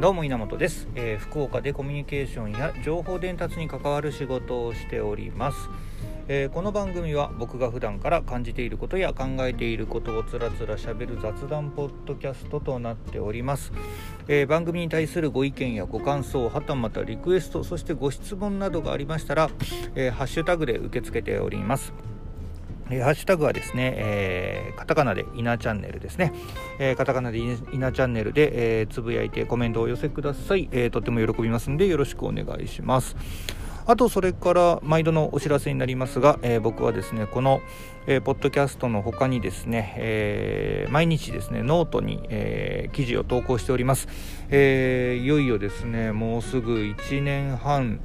どうも稲本です、えー福岡でコミュニケーションや情報伝達に関わる仕事をしております、えーこの番組は僕が普段から感じていることや考えていることをつらつらしゃべる雑談ポッドキャストとなっております、えー番組に対するご意見やご感想はたまたリクエストそしてご質問などがありましたら、えーハッシュタグで受け付けております。えハッシュタグはですね、えーカタカナでイナチャンネルですね、えーカタカナでイナチャンネルで、えーつぶやいてコメントをお寄せください、えーとっても喜びますのでよろしくお願いします。あとそれから毎度のお知らせになりますが、えー僕はですねこの、えーポッドキャストの他にですね、えー毎日ですねノートに、え記事を投稿しております、えいよいよですねもうすぐ1年半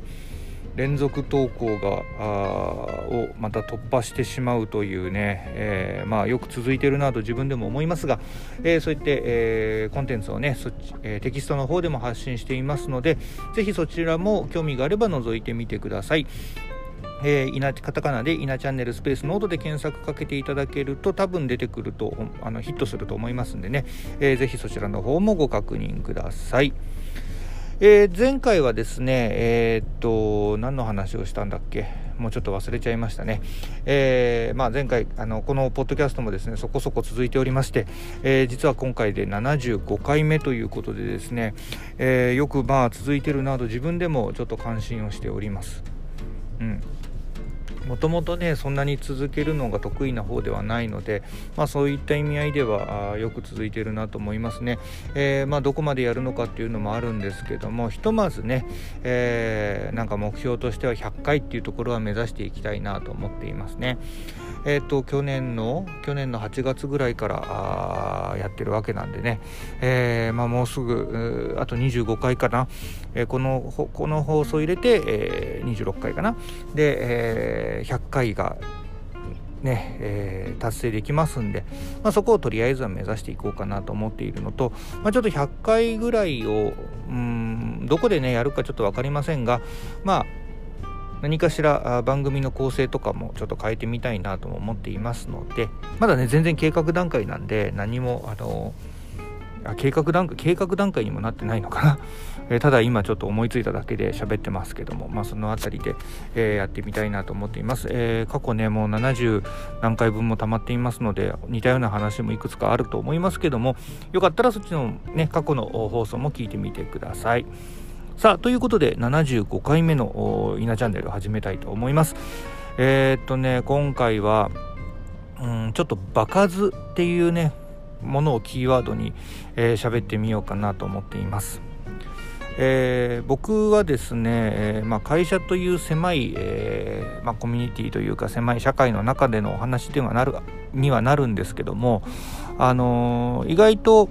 連続投稿がをまた突破してしまうというね、えーまあ、よく続いているなと自分でも思いますが、えーそういって、えーコンテンツをねそっち、えテキストの方でも発信していますのでぜひそちらも興味があれば覗いてみてください。えー、いなカタカナで「いなチャンネルスペースノート」で検索かけていただけると多分出てくるとあのヒットすると思いますんでね、えーぜひそちらの方もご確認ください。えー前回はですね、えーっと、何の話をしたんだっけ？もうちょっと忘れちゃいましたね。えーまあ、前回あの、このポッドキャストもですね、そこそこ続いておりまして、え実は今回で75回目ということでですね、えよくまあ続いてるなど自分でもちょっと感心をしております。うん。もともとねそんなに続けるのが得意な方ではないので、まあ、そういった意味合いではよく続いてるなと思いますね、えーまあ、どこまでやるのかっていうのもあるんですけどもひとまずね、えーなんか目標としては100回っていうところは目指していきたいなと思っていますね。えー、と去年の去年の8月ぐらいからあやってるわけなんでね、えーまあ、もうすぐあと25回かな、えこのこの放送入れて、えー26回かな。で、えー100回がね、えー達成できますんで、まあ、そこをとりあえずは目指していこうかなと思っているのと、まあ、ちょっと100回ぐらいをうんどこでねやるかちょっと分かりませんがまあ何かしら番組の構成とかもちょっと変えてみたいなとも思っていますのでまだね全然計画段階なんで何もあのあ計画段階計画段階にもなってないのかな、えーただ今ちょっと思いついただけで喋ってますけども、まあ、そのあたりで、えーやってみたいなと思っています、えー過去ねもう70何回分も溜まっていますので似たような話もいくつかあると思いますけどもよかったらそっちのね過去の放送も聞いてみてください。さあということで75回目の稲チャンネルを始めたいと思います。えーっとね今回はうんちょっと場数っていうねものをキーワードにえー喋ってみようかなと思っています。えー僕はですね、えーまあ、会社という狭い、えーまあ、コミュニティというか狭い社会の中でのお話ではなるにはなるんですけども、あのー意外と、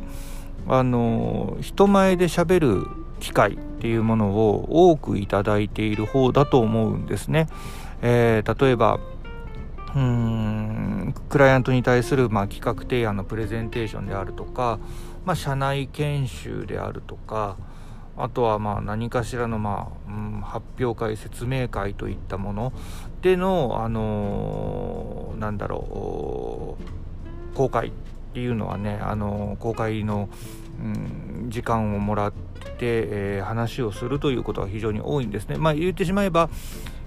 あのー人前で喋る機会っていうものを多くいただいている方だと思うんですね。えー例えばうんクライアントに対する、まあ、企画提案のプレゼンテーションであるとか、まあ、社内研修であるとかあとはまあ何かしらの、まあうん、発表会説明会といったものでの、あのーなんだろう公開っていうのはね、あのー公開の、うん、時間をもらって、えー話をするということが非常に多いんですね。まあ、言ってしまえば、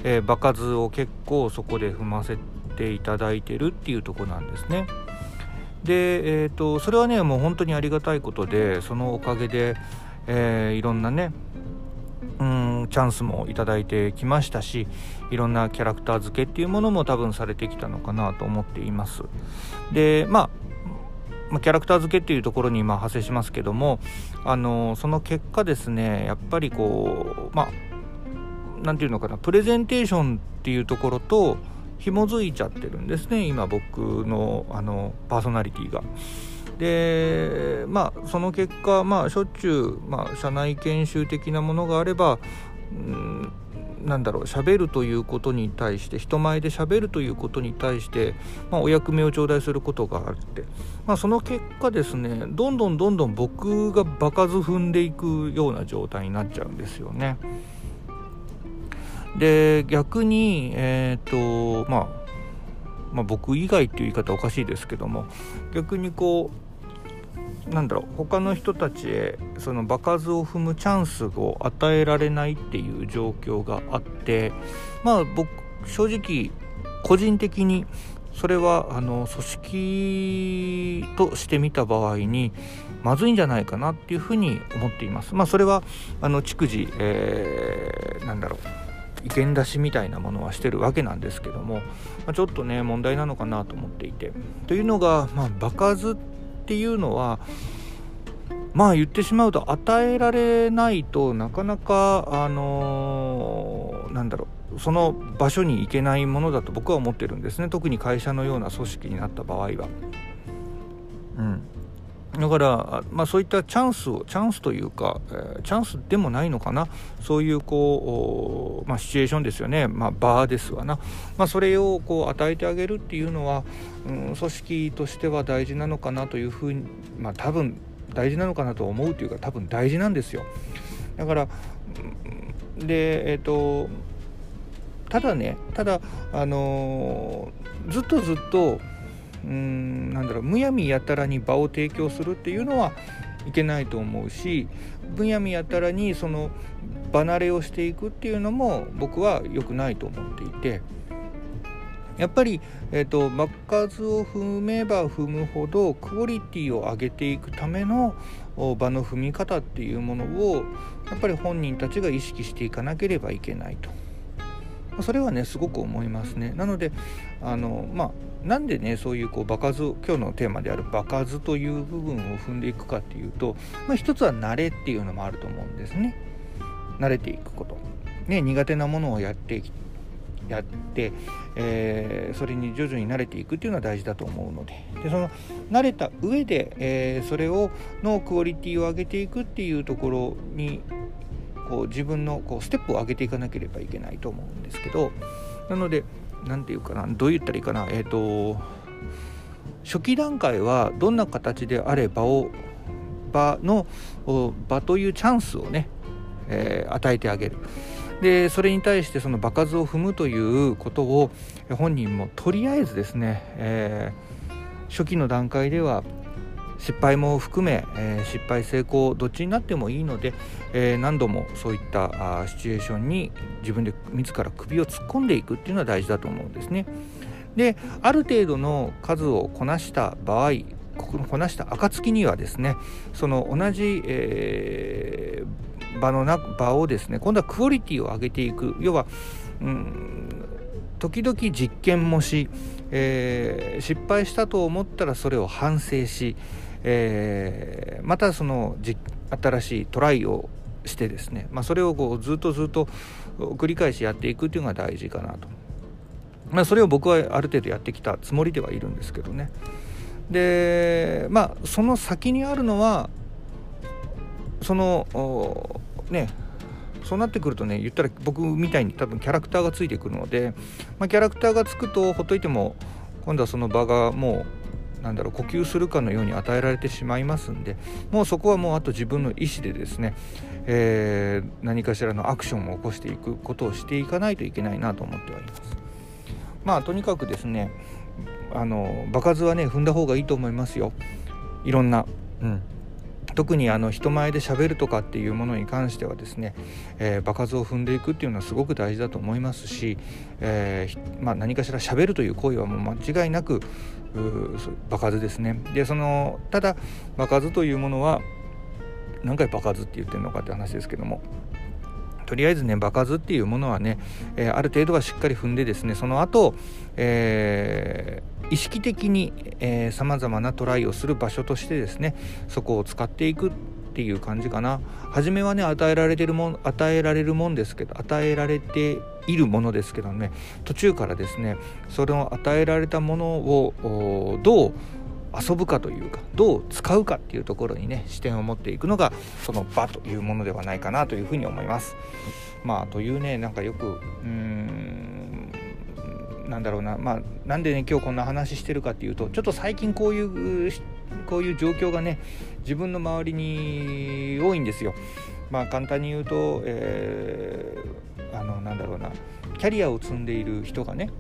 えー場数を結構そこで踏ませていただいてるっていうところなんですね。で、えー、とそれはねもう本当にありがたいことでそのおかげで、えーいろんなねうんチャンスもいただいてきましたしいろんなキャラクター付けっていうものも多分されてきたのかなと思っています。でまあまキャラクター付けっていうところにまあ派生しますけどもあのその結果ですねやっぱりこうまあなんていうのかなプレゼンテーションっていうところと紐づいちゃってるんですね今僕のあのパーソナリティが。でまあその結果まあしょっちゅう、まあ、社内研修的なものがあればうんなんだろう喋るということに対して人前で喋るということに対して、まあ、お役目を頂戴することがあって、まあ、その結果ですねどんどんどんどん僕が場数踏んでいくような状態になっちゃうんですよね。で逆にえっ、とまあまあ僕以外っていう言い方おかしいですけども逆にこうなんだろう他の人たちへその場数を踏むチャンスを与えられないっていう状況があってまあ僕正直個人的にそれはあの組織としてみた場合にまずいんじゃないかなっていうふうに思っています。まあ、それはあの逐次、えー、なんだろう意見出しみたいなものはしてるわけなんですけども、まあ、ちょっとね問題なのかなと思っていてというのが、まあ、場数っていうのはまあ言ってしまうと与えられないとなかなかあのー、なんだろうその場所に行けないものだと僕は思ってるんですね特に会社のような組織になった場合は。うん、だから、まあ、そういったチャンスをチャンスというか、えー、チャンスでもないのかな。そういうこう、まあ、シチュエーションですよね、まあ、バーですわな、まあ、それをこう与えてあげるっていうのは、うん、組織としては大事なのかなというふうに、まあ、多分大事なのかなと思うというか多分大事なんですよ。だからでえっ、ー、とただねただあのー、ずっとずっとうんなんだろうむやみやたらに場を提供するっていうのはいけないと思うしむやみやたらにその離れをしていくっていうのも僕は良くないと思っていてやっぱり、えーと、場数を踏めば踏むほどクオリティを上げていくための場の踏み方っていうものをやっぱり本人たちが意識していかなければいけないと。それはねすごく思いますね。なのであのまあなんでねそういうこう場数今日のテーマである場数という部分を踏んでいくかっていうと、まあ、一つは慣れっていうのもあると思うんですね。慣れていくこと。ね、苦手なものをやってやって、えー、それに徐々に慣れていくっていうのは大事だと思うのででその慣れた上で、えー、それをのクオリティを上げていくっていうところにこう自分のこうステップを上げていかなければいけないと思うんですけどなので何て言うかなどう言ったらいいかなえっ、ー、と初期段階はどんな形であれ場を場の場というチャンスをね、えー、与えてあげる。でそれに対してその場数を踏むということを本人もとりあえずですね、えー、初期の段階では失敗も含め、えー、失敗成功どっちになってもいいので、えー、何度もそういったあシチュエーションに自分で自ら首を突っ込んでいくっていうのは大事だと思うんですね。である程度の数をこなした場合こなした暁にはですねその同じ、えー、場のな場をですね今度はクオリティを上げていく要は、うん、時々実験もし、えー、失敗したと思ったらそれを反省し、えー、またその新しいトライをしてですね、まあ、それをこうずっとずっと繰り返しやっていくっていうのが大事かなと。まあ、それを僕はある程度やってきたつもりではいるんですけどね。でまあその先にあるのはそのねそうなってくるとね言ったら僕みたいに多分キャラクターがついてくるので、まあ、キャラクターがつくとほっといても今度はその場がもうなんだろう呼吸するかのように与えられてしまいますんでもうそこはもうあと自分の意思でですね、えー、何かしらのアクションを起こしていくことをしていかないといけないなと思ってはいます。まあとにかくですねあの場数はね踏んだ方がいいと思いますよいろんな。うん特にあの人前でしゃべるとかっていうものに関してはですね、えー、場数を踏んでいくっていうのはすごく大事だと思いますし、えー、まあ、何かしらしゃべるという行為はもう間違いなく場数ですね。でそのただ場数というものは何回場数って言ってるのかって話ですけどもとりあえずね場数っていうものはね、えー、ある程度はしっかり踏んでですねその後、えー、意識的にさまざまなトライをする場所としてですねそこを使っていくっていう感じかな初めはね与えられてるもん与えられるもんですけど与えられているものですけどね途中からですねそれを与えられたものをどう遊ぶかというかどう使うかっていうところにね視点を持っていくのがその場というものではないかなというふうに思います。まあというねなんかよくうーんなんだろうなまあなんでね今日こんな話してるかっていうとちょっと最近こういうこういう状況がね自分の周りに多いんですよ。まあ簡単に言うと、えー、あのなんだろうなキャリアを積んでいる人がね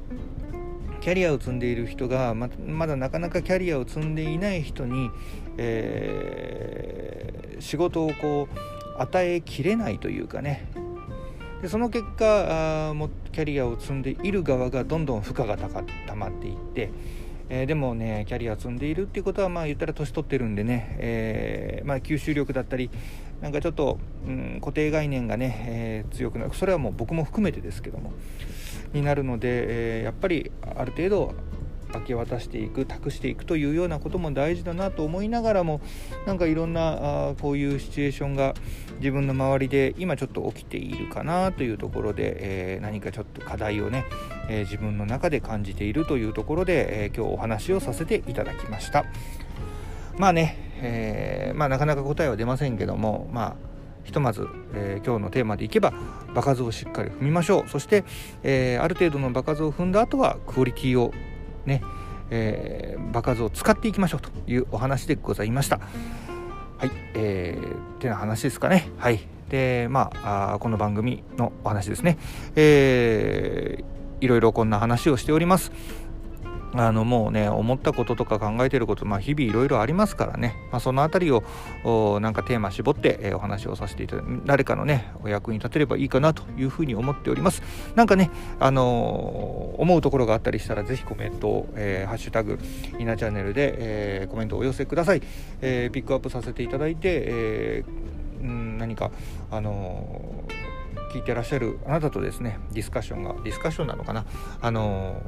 キャリアを積んでいる人がまだなかなかキャリアを積んでいない人に、えー、仕事をこう与えきれないというかねでその結果あもキャリアを積んでいる側がどんどん負荷がたまっていって、えー、でもねキャリア積んでいるっていうことはまあ言ったら年取ってるんでね、えー、まあ、吸収力だったりなんかちょっと、うん、固定概念がね、えー、強くなる。それはもう僕も含めてですけどもになるので、えやっぱりある程度明け渡していく託していくというようなことも大事だなと思いながらもなんかいろんなあこういうシチュエーションが自分の周りで今ちょっと起きているかなというところで、えー、何かちょっと課題をね、えー、自分の中で感じているというところで、えー、今日お話をさせていただきました。まあね、えまあ、なかなか答えは出ませんけどもまあひとまず、えー、今日のテーマでいけば場数をしっかり踏みましょう。そして、えー、ある程度の場数を踏んだ後はクオリティをね、えー、場数を使っていきましょうというお話でございました。はい、えー、ってな話ですかね。はい。で、まあ、あこの番組のお話ですね。えー、いろいろこんな話をしております。あのもうね思ったこととか考えてること、まあ、日々いろいろありますからね、まあ、その辺りをなんかテーマ絞って、えー、お話をさせていただ誰かのねお役に立てればいいかなというふうに思っております。なんかねあのー、思うところがあったりしたらぜひコメントを、えー、ハッシュタグイナチャンネルで、えー、コメントをお寄せください、え、ピックアップさせていただいて、えー、ん何かあの聞いてらっしゃるあなたとですねディスカッションがディスカッションなのかな。あの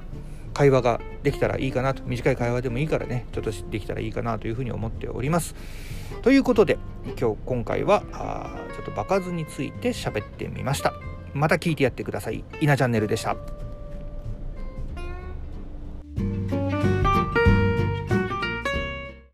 会話ができたらいいかなと短い会話でもいいからねちょっとできたらいいかなというふうに思っております。ということで今日今回はあちょっと場数について喋ってみました。また聞いてやってください。稲チャンネルでした。